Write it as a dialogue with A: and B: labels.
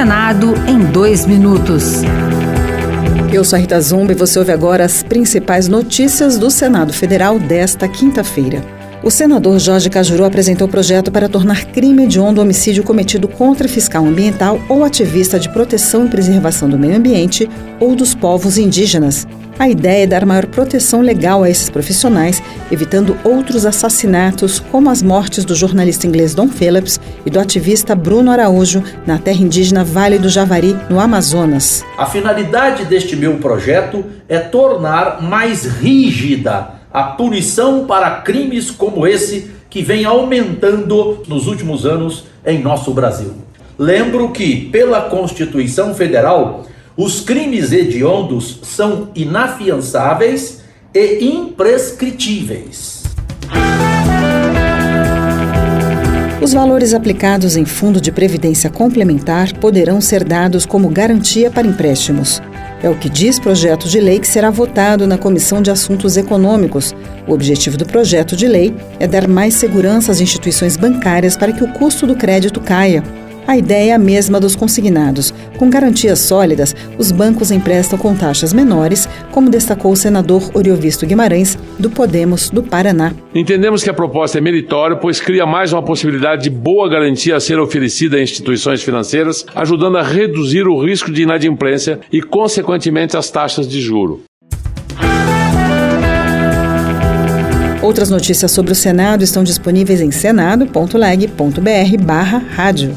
A: Senado em dois minutos.
B: Eu sou a Rita Zumba e você ouve agora as principais notícias do Senado Federal desta quinta-feira. O senador Jorge Cajuru apresentou o projeto para tornar crime hediondo o homicídio cometido contra fiscal ambiental ou ativista de proteção e preservação do meio ambiente ou dos povos indígenas. A ideia é dar maior proteção legal a esses profissionais, evitando outros assassinatos, como as mortes do jornalista inglês Don Phillips e do ativista Bruno Araújo na terra indígena Vale do Javari, no Amazonas.
C: A finalidade deste meu projeto é tornar mais rígida a punição para crimes como esse que vem aumentando nos últimos anos em nosso Brasil. Lembro que, pela Constituição Federal, os crimes hediondos são inafiançáveis e imprescritíveis.
B: Os valores aplicados em fundo de previdência complementar poderão ser dados como garantia para empréstimos. É o que diz projeto de lei que será votado na Comissão de Assuntos Econômicos. O objetivo do projeto de lei é dar mais segurança às instituições bancárias para que o custo do crédito caia. A ideia é a mesma dos consignados. Com garantias sólidas, os bancos emprestam com taxas menores, como destacou o senador Oriovisto Guimarães, do Podemos do Paraná.
D: Entendemos que a proposta é meritória, pois cria mais uma possibilidade de boa garantia a ser oferecida a instituições financeiras, ajudando a reduzir o risco de inadimplência e, consequentemente, as taxas de juro.
B: Outras notícias sobre o Senado estão disponíveis em senado.leg.br/rádio.